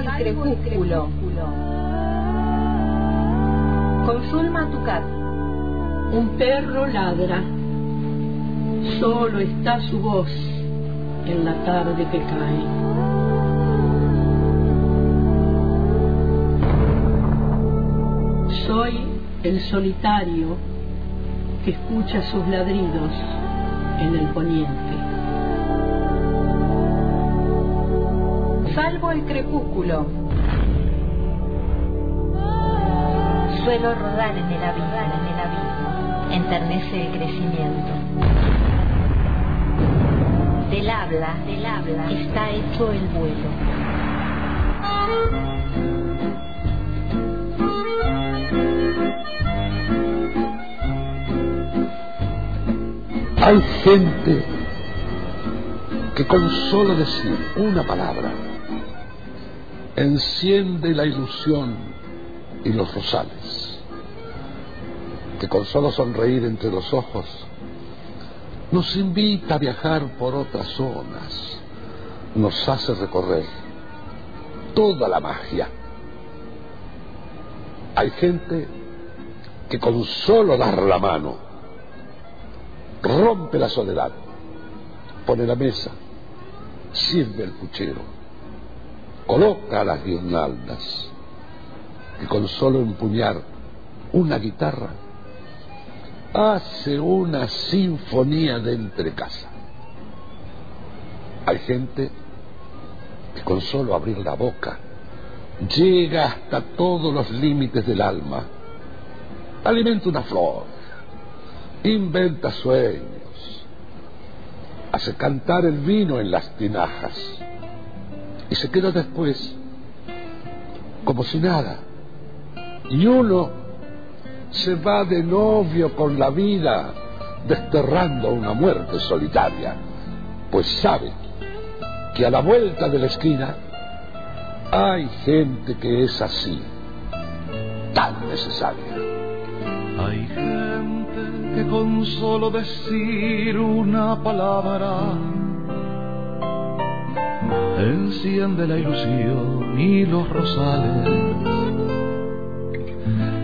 El crepúsculo. Con Zulma Tucat. Un perro ladra. Solo está su voz en la tarde que cae. Soy el solitario que escucha sus ladridos en el poniente. Salvo el crepúsculo. Suelo rodar en el abismo, en el abismo, enternece el crecimiento. Del habla, del habla, está hecho el vuelo. Hay gente que con solo decir una palabra enciende la ilusión y los rosales, que con solo sonreír entre los ojos nos invita a viajar por otras zonas, nos hace recorrer toda la magia. Hay gente que con solo dar la mano rompe la soledad, pone la mesa, sirve el puchero, coloca las guirnaldas y con solo empuñar una guitarra hace una sinfonía de entre casa. Hay gente que con solo abrir la boca llega hasta todos los límites del alma, alimenta una flor, inventa sueños, hace cantar el vino en las tinajas y se queda después como si nada. Y uno se va de novio con la vida, desterrando una muerte solitaria, pues sabe que a la vuelta de la esquina hay gente que es así, tan necesaria. Hay gente que con solo decir una palabra enciende la ilusión y los rosales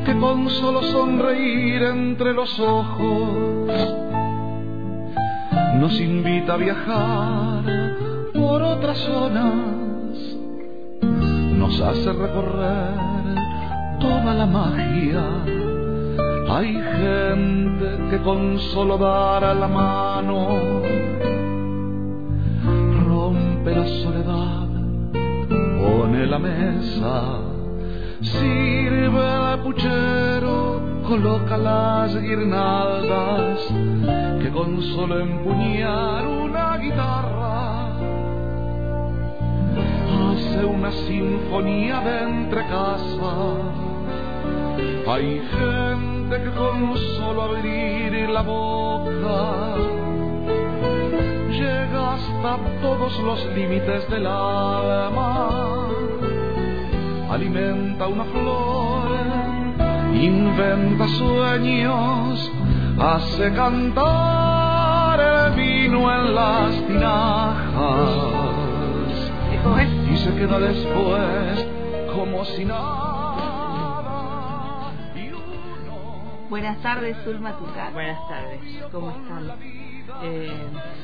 que con solo sonreír entre los ojos nos invita a viajar por otras zonas, nos hace recorrer toda la magia. Hay gente que con solo dar la mano soledad, pone la mesa sirve el puchero, coloca las guirnaldas, que con solo empuñar una guitarra hace una sinfonía de entre casa. Hay gente que con solo abrir la boca hasta todos los límites del alma. Alimenta una flor, inventa sueños, hace cantar el vino en las tinajas. Y se queda después como si nada. Buenas tardes, Zulma Tucar. Buenas tardes, ¿cómo están? Eh,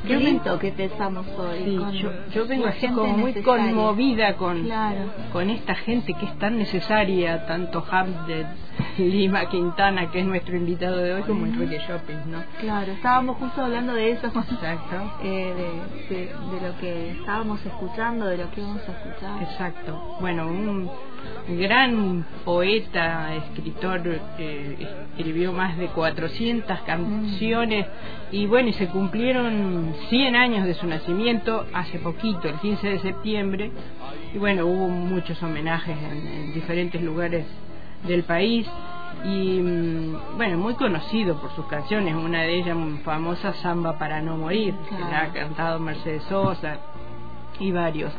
Qué lindo que pensamos hoy. Sí, con yo, yo vengo así como muy necesaria. conmovida con, Claro. con esta gente que es tan necesaria, tanto Hamlet, Lima Quintana, que es nuestro invitado de hoy, como Enrique Shopping, ¿no? Claro, estábamos justo hablando de eso, Exacto. eh, de, de, de lo que estábamos escuchando, de lo que íbamos a escuchar. Exacto. Bueno, un gran poeta, escritor, eh, escribió más de 400 canciones y bueno, y se cumplieron 100 años de su nacimiento hace poquito, el 15 de septiembre, y bueno, hubo muchos homenajes en, en diferentes lugares del país y mm, bueno, muy conocido por sus canciones, una de ellas muy famosa, Samba para no morir, que la ha cantado Mercedes Sosa y varios.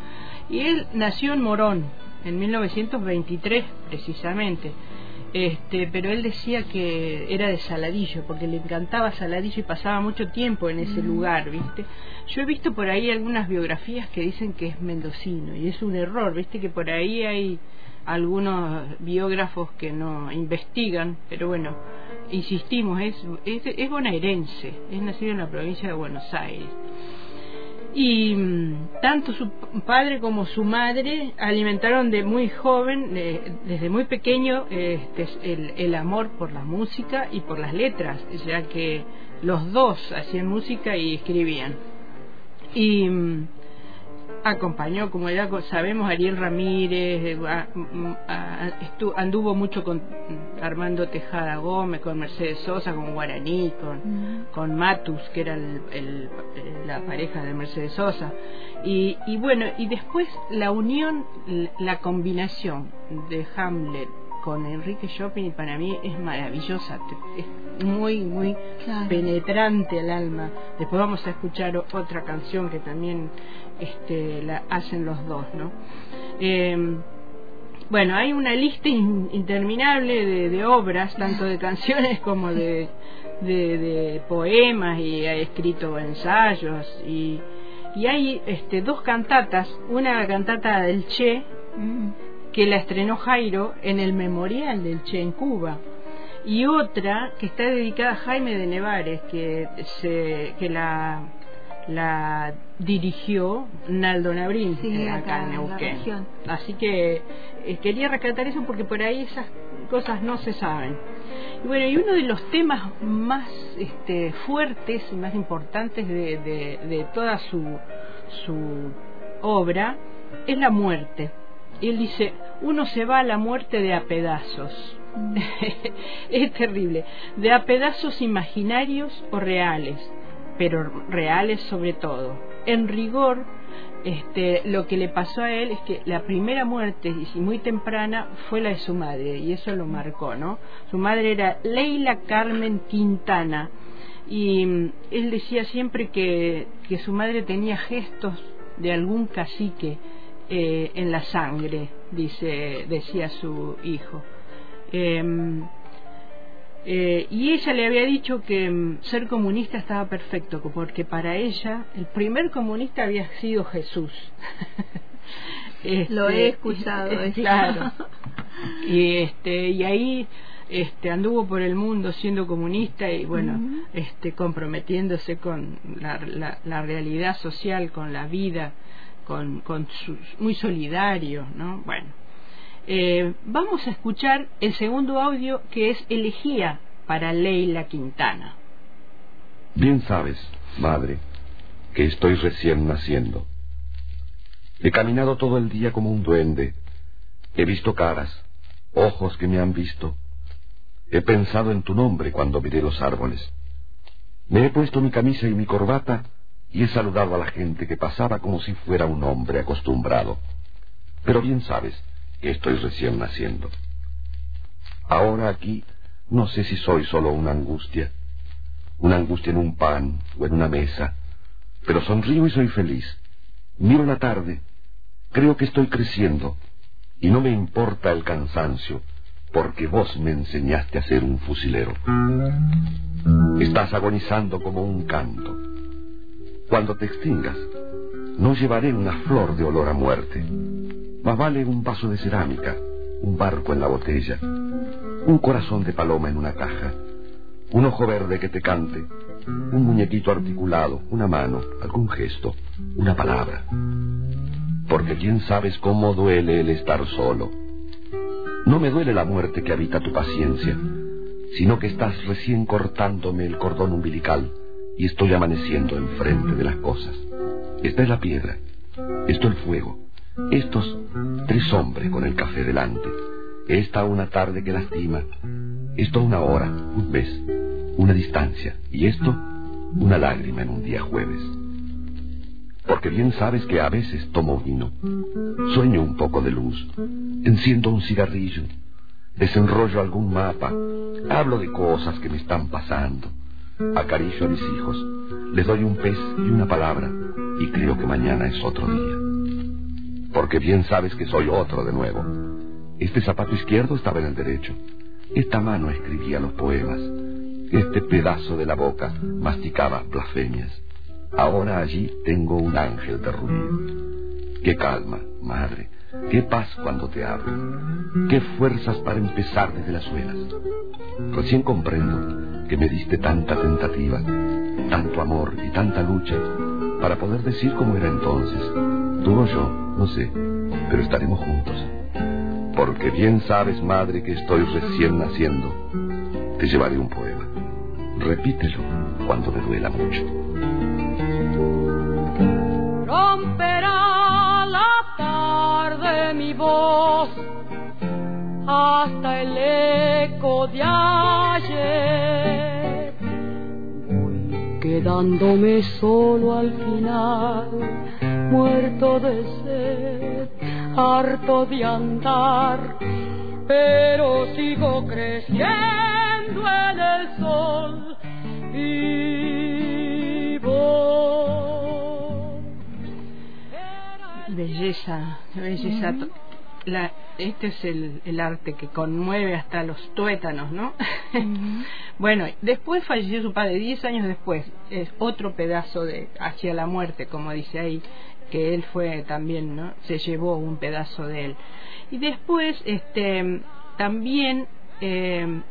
Y él nació en Morón en 1923 precisamente este, pero él decía que era de Saladillo, porque le encantaba Saladillo y pasaba mucho tiempo en ese lugar, ¿viste? Yo he visto por ahí algunas biografías que dicen que es mendocino, y es un error, ¿viste? Que por ahí hay algunos biógrafos que no investigan, pero bueno, insistimos, es, es, bonaerense, es nacido en la provincia de Buenos Aires. Y mm, tanto su padre como su madre alimentaron de muy joven, desde muy pequeño, este, el, el amor por la música y por las letras, ya que los dos hacían música y escribían. Y mm, acompañó, como ya sabemos, Ariel Ramírez, eh, anduvo mucho con Armando Tejada Gómez, con Mercedes Sosa, con Guaraní, con, con Matus, que era el, la pareja de Mercedes Sosa. Y, y bueno, y después la unión, la combinación de Hamlet con Enrique Chopin y para mí es maravillosa, es muy, muy penetrante al alma. Después vamos a escuchar otra canción que también este, la hacen los dos, ¿no? Eh, bueno, hay una lista interminable de, obras, tanto de canciones como de, de, poemas y ha escrito ensayos y, y hay este, dos cantatas, una cantata del Che mm. Que la estrenó Jairo en el memorial del Che en Cuba y otra que está dedicada a Jaime de Nevares que se que la la dirigió Naldo Nabrín eh, acá, en Neuquén. Así que eh, quería rescatar eso porque por ahí esas cosas no se saben. Y bueno, y uno de los temas más este, fuertes y más importantes de, de, toda su, su obra es la muerte. Él dice, uno se va a la muerte de a pedazos. Mm. es terrible. De a pedazos imaginarios o reales pero reales sobre todo. En rigor, este, lo que le pasó a él es que la primera muerte, y muy temprana, fue la de su madre, y eso lo marcó, ¿no? Su madre era Leila Carmen Quintana, y mm, él decía siempre que, que su madre tenía gestos de algún cacique eh, en la sangre, dice, decía su hijo. Em, eh, y ella le había dicho que mm, ser comunista estaba perfecto, porque para ella el primer comunista había sido Jesús. Lo he este, escuchado. claro. y, este, y ahí este, anduvo por el mundo siendo comunista y bueno, este, comprometiéndose con la, la, realidad social, con la vida, con, muy solidario, ¿no? Bueno. Eh, vamos a escuchar el segundo audio que es Elegía para Leila Quintana. Bien sabes, madre, que estoy recién naciendo. He caminado todo el día como un duende. He visto caras, ojos que me han visto. He pensado en tu nombre cuando miré los árboles. Me he puesto mi camisa y mi corbata y he saludado a la gente que pasaba como si fuera un hombre acostumbrado. Pero bien sabes, que estoy recién naciendo. Ahora aquí no sé si soy solo una angustia, una angustia en un pan o en una mesa, pero sonrío y soy feliz. Miro la tarde, creo que estoy creciendo y no me importa el cansancio, porque vos me enseñaste a ser un fusilero. Estás agonizando como un canto. Cuando te extingas, no llevaré una flor de olor a muerte más vale un vaso de cerámica, un barco en la botella, un corazón de paloma en una caja, un ojo verde que te cante, un muñequito articulado, una mano, algún gesto, una palabra. Porque quién sabes cómo duele el estar solo. No me duele la muerte que habita tu paciencia, sino que estás recién cortándome el cordón umbilical y estoy amaneciendo enfrente de las cosas. Esta es la piedra, esto el fuego, estos tres hombres con el café delante. Esta una tarde que lastima. Esto una hora, un mes, una distancia. Y esto una lágrima en un día jueves. Porque bien sabes que a veces tomo vino, sueño un poco de luz, enciendo un cigarrillo, desenrollo algún mapa, hablo de cosas que me están pasando, acaricio a mis hijos, les doy un pez y una palabra y creo que mañana es otro día porque bien sabes que soy otro de nuevo. Este zapato izquierdo estaba en el derecho. esta mano escribía los poemas, este pedazo de la boca masticaba blasfemias. Ahora allí tengo un ángel de rubí. Qué calma, madre, qué paz cuando te hablo, qué fuerzas para empezar desde las suelas. Recién comprendo que me diste tanta tentativa, tanto amor y tanta lucha para poder decir como era entonces. Tú o yo, no sé, pero estaremos juntos. Porque bien sabes, madre, que estoy recién naciendo. Te llevaré un poema. Repítelo cuando me duela mucho. Romperá la tarde mi voz hasta el eco de ayer. Voy quedándome solo al final, muerto de sed, harto de andar, pero sigo creciendo en el sol vivo. Belleza, belleza. La, este es el, el, arte que conmueve hasta los tuétanos, ¿no? bueno, después falleció su padre, diez años después, es otro pedazo de hacia la muerte, como dice ahí, que él fue también, ¿no? Se llevó un pedazo de él. Y después, este, también eh,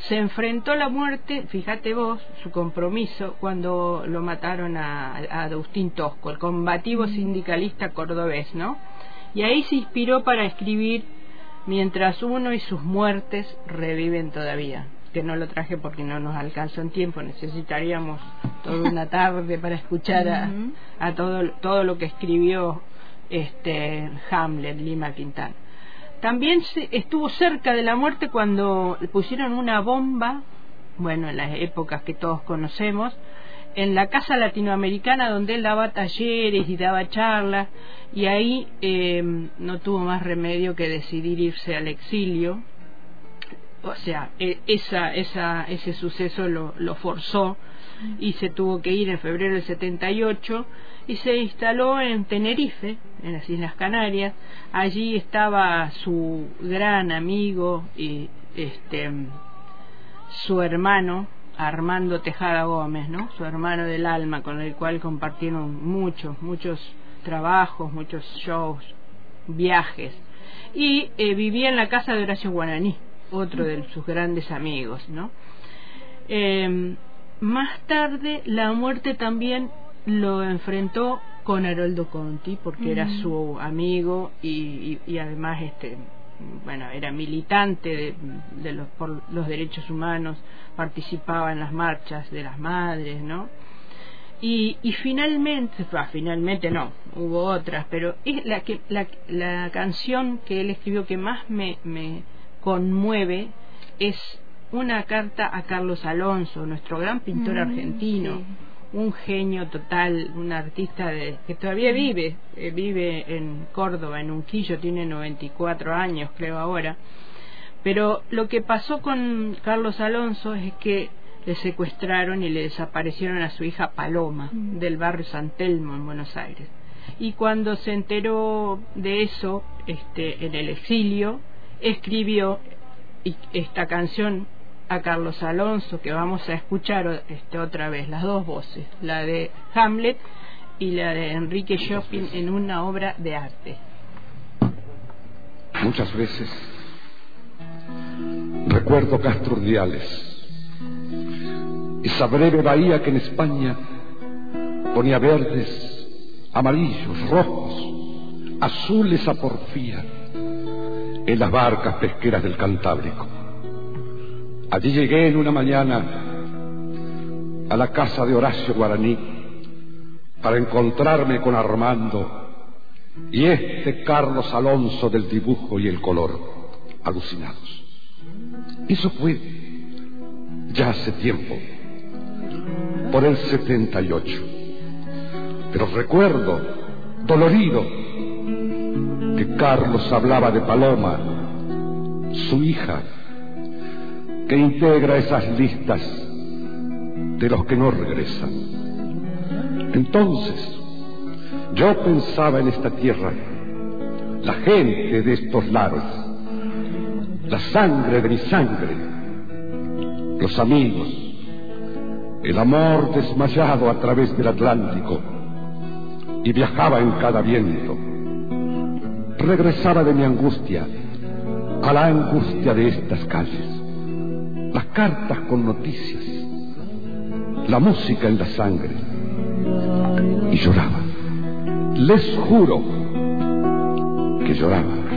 se enfrentó a la muerte, fíjate vos, su compromiso, cuando lo mataron a, a Agustín Tosco, el combativo sindicalista cordobés, ¿no? Y ahí se inspiró para escribir Mientras uno y sus muertes reviven todavía. Que no lo traje porque no nos alcanzó en tiempo, necesitaríamos toda una tarde para escuchar a, a todo, todo lo que escribió este Hamlet, Lima Quintana. También se, estuvo cerca de la muerte cuando le pusieron una bomba, bueno, en las épocas que todos conocemos, en la casa latinoamericana donde él daba talleres y daba charlas y ahí eh, no tuvo más remedio que decidir irse al exilio o sea e, esa, esa, ese suceso lo, lo forzó y se tuvo que ir en febrero del 78 y se instaló en Tenerife, en las Islas Canarias. Allí estaba su gran amigo y este su hermano Armando Tejada Gómez, ¿no? Su hermano del alma, con el cual compartieron muchos, muchos trabajos, muchos shows, viajes. Y eh, vivía en la casa de Horacio Guaraní, otro de sus grandes amigos, ¿no? Eh, más tarde, la muerte también lo enfrentó con Haroldo Conti, porque era su amigo y, y, y además este bueno, era militante de, de los, por los derechos humanos, participaba en las marchas de las madres, ¿no? Y, y finalmente, bah, finalmente no, hubo otras, pero es la, que, la, la canción que él escribió que más me, me conmueve es una carta a Carlos Alonso, nuestro gran pintor Mm, argentino, sí. Un genio total, un artista de, que todavía vive, eh, vive en Córdoba, en Unquillo, tiene 94 años creo ahora. Pero lo que pasó con Carlos Alonso es que le secuestraron y le desaparecieron a su hija Paloma del barrio San Telmo en Buenos Aires. Y cuando se enteró de eso, este, en el exilio, escribió esta canción a Carlos Alonso que vamos a escuchar este, otra vez, las dos voces, la de Hamlet y la de Enrique Chopin en una obra de arte. Muchas veces recuerdo Castro Urdiales, esa breve bahía que en España ponía verdes, amarillos, rojos, azules a porfía en las barcas pesqueras del Cantábrico. Allí llegué en una mañana a la casa de Horacio Guaraní para encontrarme con Armando y este Carlos Alonso del dibujo y el color, alucinados. Eso fue ya hace tiempo, por el 78. Pero recuerdo, dolorido, que Carlos hablaba de Paloma, su hija, que integra esas listas de los que no regresan. Entonces, yo pensaba en esta tierra, la gente de estos lares, la sangre de mi sangre, los amigos, el amor desmayado a través del Atlántico, y viajaba en cada viento. Regresaba de mi angustia a la angustia de estas calles, cartas con noticias, la música en la sangre, y lloraba. Les juro que lloraba.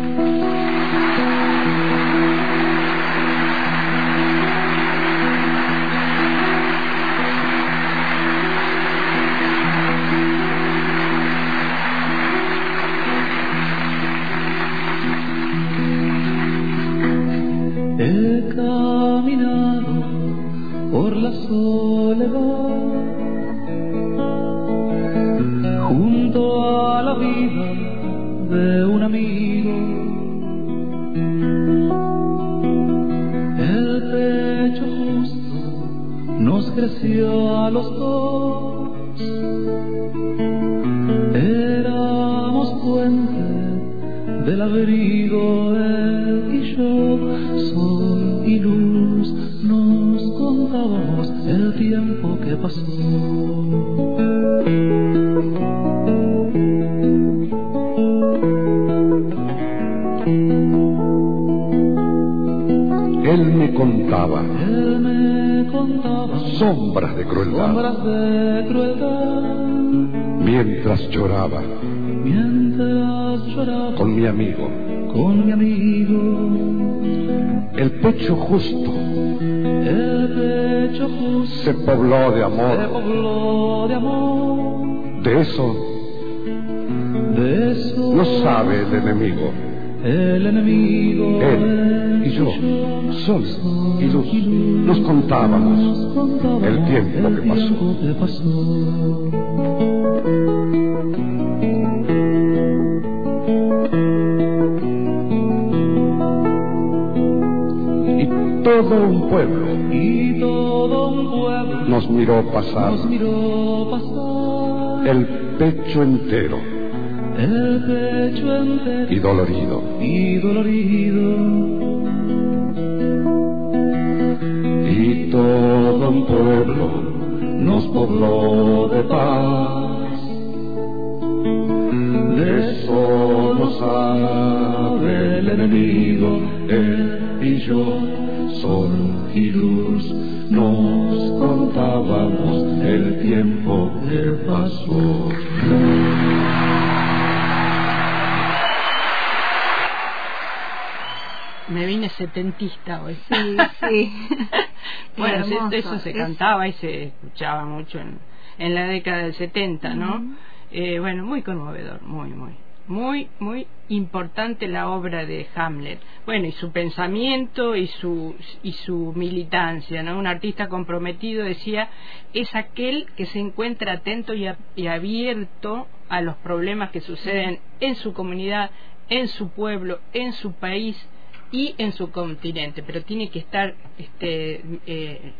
A los dos. Éramos puente del abrigo él y yo, sol y luz, nos contábamos el tiempo que pasó. Él me contaba sombras de crueldad sombras de crueldad mientras lloraba mientras lloraba con mi amigo. con mi amigo. El pecho justo El pecho justo se pobló de se amor. pobló de amor. De eso De eso no sabe el enemigo. El enemigo. Él y yo, sol y luz, nos contábamos el tiempo que pasó. tiempo que pasó. Y todo un pueblo Y todo un pueblo nos miró pasar nos miró pasar. el pecho entero el pecho y dolorido. y dolorido. Y todo un pueblo nos pobló de paz. De eso no sabe el enemigo, él y yo, sol y luz, nos contábamos el tiempo que pasó. Setentista hoy. Sí, sí. bueno, eso, hermoso. eso se Es- cantaba y se escuchaba mucho en, en la década del 70, ¿no? Eh, bueno, muy conmovedor, muy, muy. Muy, muy importante la obra de Hamlet. Bueno, y su pensamiento y su, y su militancia, ¿no? Un artista comprometido decía, es aquel que se encuentra atento y, a- y abierto a los problemas que suceden en su comunidad, en su pueblo, en su país y en su continente, pero tiene que estar este, eh,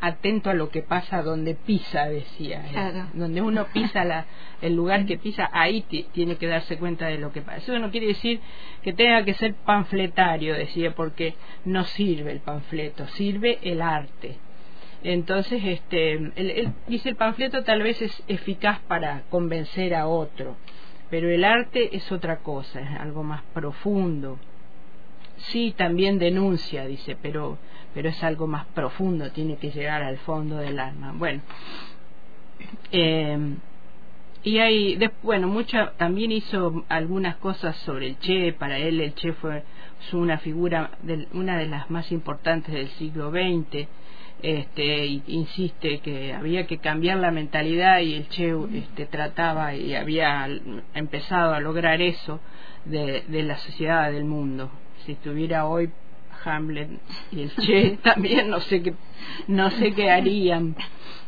atento a lo que pasa donde pisa, decía. Claro. Donde uno pisa la, el lugar que pisa, ahí ti- tiene que darse cuenta de lo que pasa. Eso no quiere decir que tenga que ser panfletario, decía, porque no sirve el panfleto, sirve el arte. Entonces, este, él dice el panfleto tal vez es eficaz para convencer a otro, pero el arte es otra cosa, es algo más profundo. Sí, también denuncia, dice, pero, pero es algo más profundo, tiene que llegar al fondo del alma. Bueno, eh, y hay, bueno, mucha, también hizo algunas cosas sobre el Che, para él el Che fue una figura, del- una de las más importantes del siglo XX, este, insiste que había que cambiar la mentalidad y el Che este, trataba y había empezado a lograr eso de, de la sociedad del mundo. Si estuviera hoy Hamlet y el Che también no sé qué no sé qué harían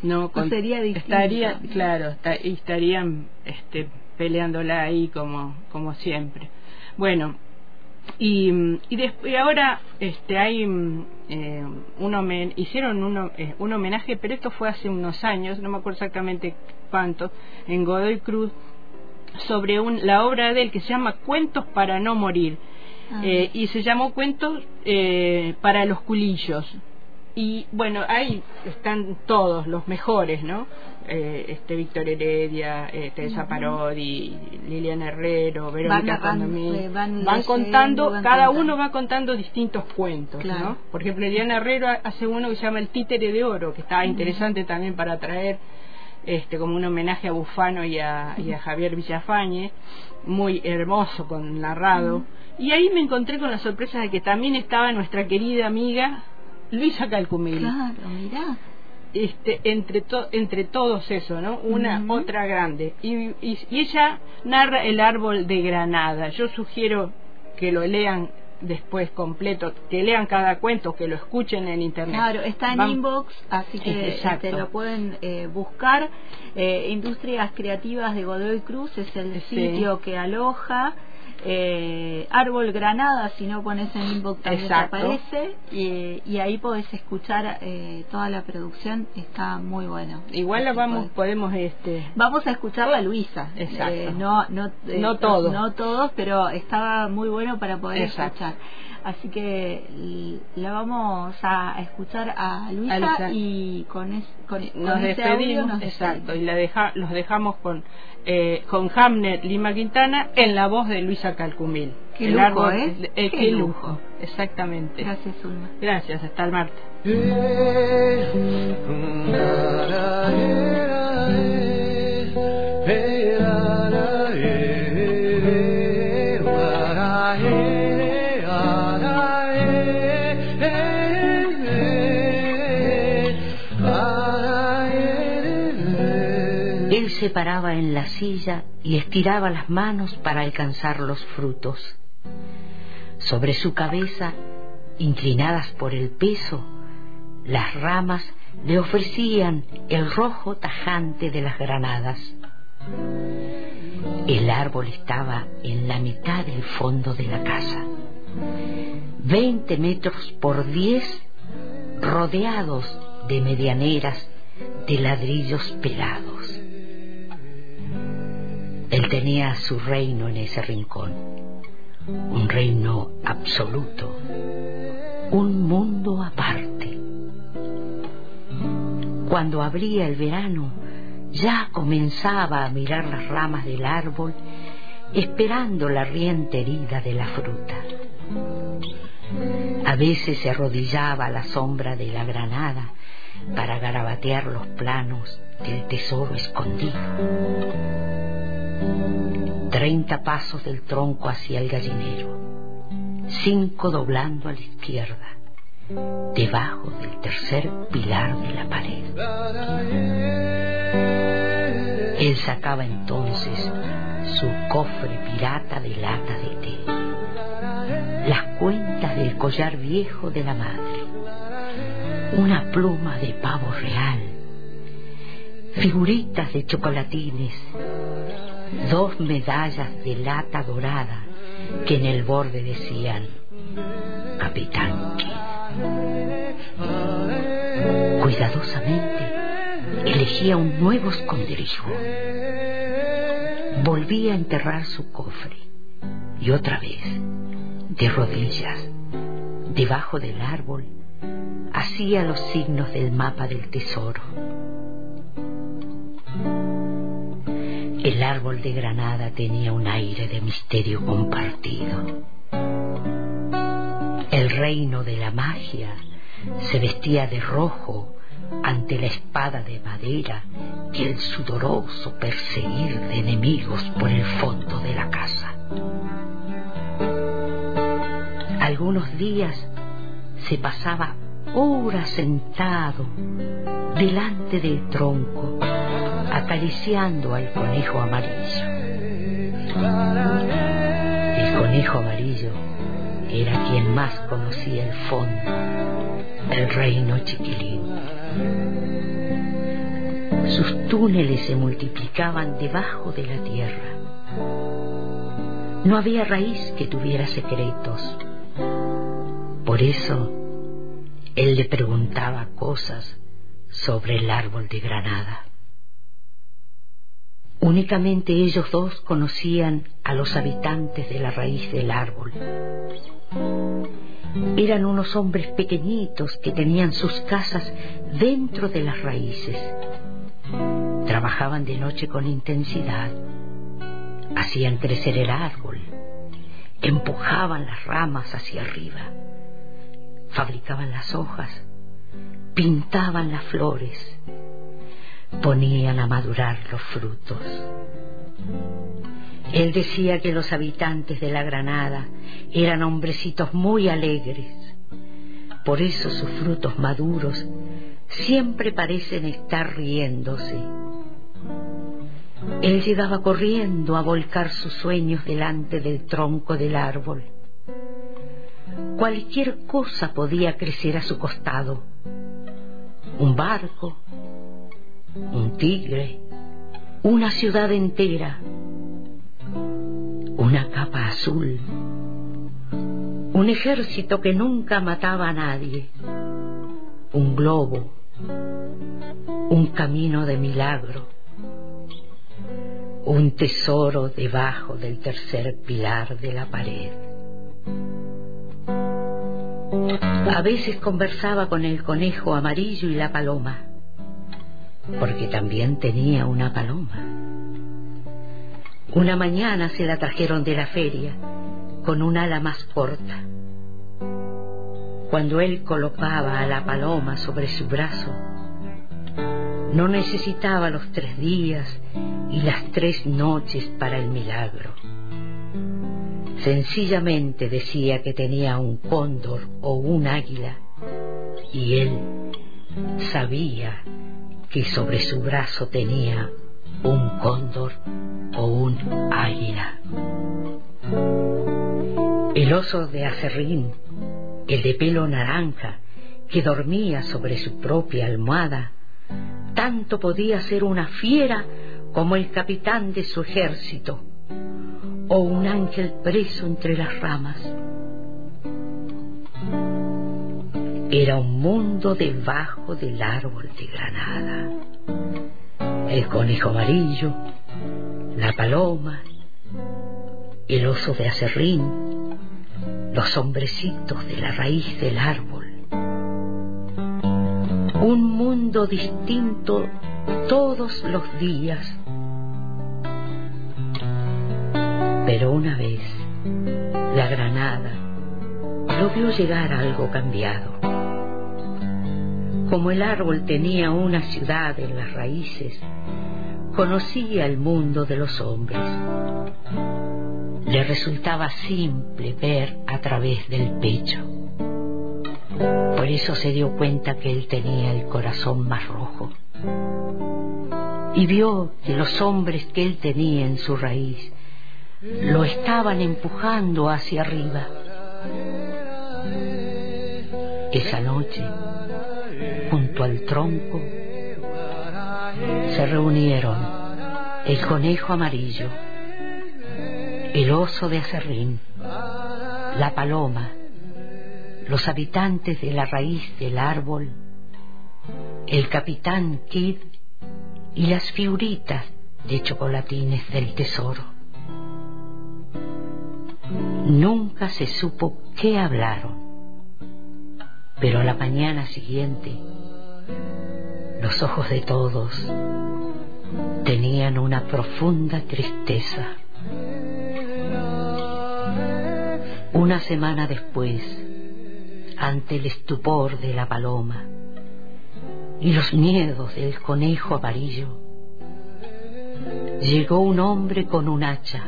no No sería distinto. estaría claro estarían este peleándola ahí como como siempre. Bueno y, y, después, y ahora este hay mm, eh, un homen- hicieron uno- eh, un homenaje pero esto fue hace unos años no me acuerdo exactamente cuánto en Godoy Cruz sobre un, la obra de él que se llama Cuentos para no morir Ah. Eh, y se llamó Cuentos eh, para los culillos. Y bueno, ahí están todos los mejores, ¿no? Eh, este Víctor Heredia, eh, Teresa Parodi, Liliana Herrero, Verónica Condomí. eh, van van contando, van cada contando. uno va contando distintos cuentos, Claro. ¿no? Por ejemplo, Liliana Herrero hace uno que se llama El Títere de Oro, que está interesante también para traer este como un homenaje a Bufano y a, y a Javier Villafañe, muy hermoso con narrado. Y ahí me encontré con la sorpresa de que también estaba nuestra querida amiga Luisa Calcumil. Claro, mirá. Este, entre, to- entre todos eso, ¿no? Una, otra grande. Y, y, y ella narra El árbol de Granada. Yo sugiero que lo lean después completo, que lean cada cuento, que lo escuchen en internet. Claro, está en Van- inbox, así que este, lo pueden eh, buscar. Eh, Industrias Creativas de Godoy Cruz es el Sí. sitio que aloja. Eh, Árbol Granada, si no pones en inbox también te Exacto. aparece. Y, y ahí podés escuchar eh, toda la producción, está muy bueno. Igual la vamos, podés- podemos este Vamos a escucharla Luisa. Exacto. Eh, no, no, eh, No todos. No todos, pero estaba muy bueno para poder Exacto. escuchar. Así que la vamos a escuchar a Luisa, A Luisa. y con, es, con, nos con audio despedimos, nos exacto, y la deja, los dejamos con eh, con Hamnet Lima Quintana en la voz de Luisa Calcumil. Qué El lujo, árbol- ¿eh? eh, Qué qué lujo. lujo, exactamente. Gracias, Ulma. Gracias, hasta el martes. Se paraba en la silla y estiraba las manos para alcanzar los frutos. Sobre su cabeza, inclinadas por el peso, las ramas le ofrecían el rojo tajante de las granadas. El árbol estaba en la mitad del fondo de la casa, veinte metros por diez, rodeados de medianeras de ladrillos pelados. Él tenía su reino en ese rincón, un reino absoluto, un mundo aparte. Cuando abría el verano, ya comenzaba a mirar las ramas del árbol, esperando la riente herida de la fruta. A veces se arrodillaba a la sombra de la granada para garabatear los planos del tesoro escondido. Treinta pasos del tronco hacia el gallinero, cinco doblando a la izquierda, debajo del tercer pilar de la pared. Él sacaba entonces su cofre pirata de lata de té, las cuentas del collar viejo de la madre, una pluma de pavo real, figuritas de chocolatines, dos medallas de lata dorada que en el borde decían Capitán Kidd. Cuidadosamente elegía un nuevo escondrijo. Volvía a enterrar su cofre y otra vez, de rodillas, debajo del árbol, hacía los signos del mapa del tesoro. El árbol de Granada tenía un aire de misterio compartido. El reino de la magia se vestía de rojo ante la espada de madera y el sudoroso perseguir de enemigos por el fondo de la casa. Algunos días se pasaba horas sentado delante del tronco, acariciando al conejo amarillo. El conejo amarillo era quien más conocía el fondo, el reino chiquilín. Sus túneles se multiplicaban debajo de la tierra. No había raíz que tuviera secretos. Por eso, él le preguntaba cosas sobre el árbol de Granada. Únicamente ellos dos conocían a los habitantes de la raíz del árbol. Eran unos hombres pequeñitos que tenían sus casas dentro de las raíces. Trabajaban de noche con intensidad, hacían crecer el árbol, empujaban las ramas hacia arriba, fabricaban las hojas, pintaban las flores, ponían a madurar los frutos. Él decía que los habitantes de la Granada eran hombrecitos muy alegres. Por eso sus frutos maduros siempre parecen estar riéndose. Él llegaba corriendo a volcar sus sueños delante del tronco del árbol. Cualquier cosa podía crecer a su costado. Un barco, un tigre, una ciudad entera, una capa azul, un ejército que nunca mataba a nadie, un globo, un camino de milagro, un tesoro debajo del tercer pilar de la pared. A veces conversaba con el conejo amarillo y la paloma, porque también tenía una paloma. Una mañana se la trajeron de la feria con un ala más corta. Cuando él colocaba a la paloma sobre su brazo, no necesitaba los tres días y las tres noches para el milagro. Sencillamente decía que tenía un cóndor o un águila y él sabía que sobre su brazo tenía un cóndor o un águila. El oso de acerrín, el de pelo naranja, que dormía sobre su propia almohada, tanto podía ser una fiera como el capitán de su ejército, o un ángel preso entre las ramas. Era un mundo debajo del árbol de granada el conejo amarillo, la paloma, el oso de acerrín, los hombrecitos de la raíz del árbol. Un mundo distinto todos los días. Pero una vez, la granada lo vio llegar algo cambiado. Como el árbol tenía una ciudad en las raíces, conocía el mundo de los hombres. Le resultaba simple ver a través del pecho. Por eso se dio cuenta que él tenía el corazón más rojo. Y vio que los hombres que él tenía en su raíz lo estaban empujando hacia arriba. Esa noche, al tronco, se reunieron el conejo amarillo, el oso de acerrín, la paloma, los habitantes de la raíz del árbol, el capitán Kidd y las figuritas de chocolatines del tesoro. Nunca se supo qué hablaron, pero a la mañana siguiente los ojos de todos tenían una profunda tristeza. Una semana después, ante el estupor de la paloma y los miedos del conejo amarillo, llegó un hombre con un hacha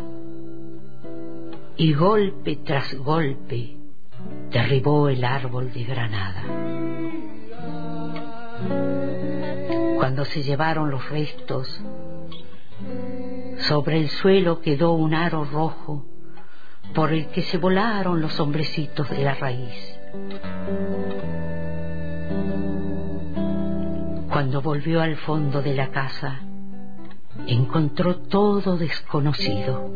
y golpe tras golpe derribó el árbol de granada. Cuando se llevaron los restos, sobre el suelo quedó un aro rojo por el que se volaron los hombrecitos de la raíz. Cuando volvió al fondo de la casa, encontró todo desconocido.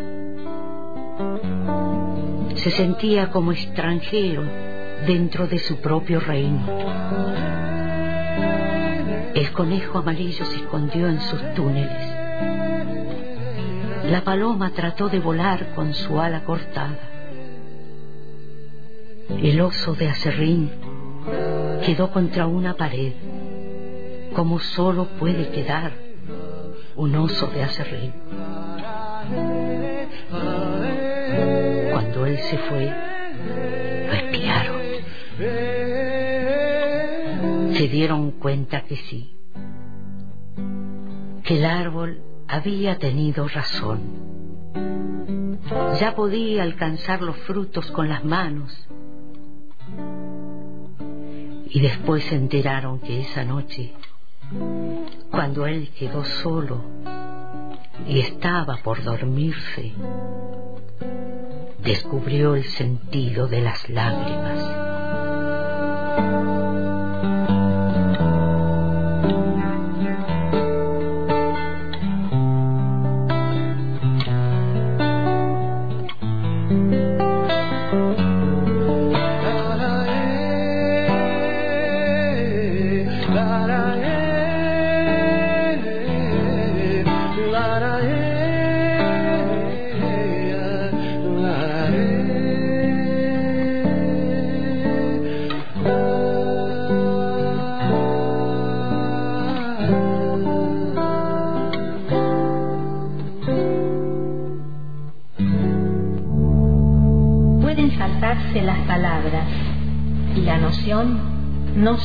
Se sentía como extranjero dentro de su propio reino. El conejo amarillo se escondió en sus túneles. La paloma trató de volar con su ala cortada. El oso de acerrín quedó contra una pared, como solo puede quedar un oso de acerrín. Cuando él se fue, lo espiaron. Se dieron cuenta que sí, que el árbol había tenido razón. Ya podía alcanzar los frutos con las manos. Y después se enteraron que esa noche, cuando él quedó solo y estaba por dormirse, descubrió el sentido de las lágrimas.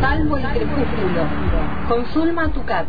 Salvo el crepúsculo. Con Zulma Tucat.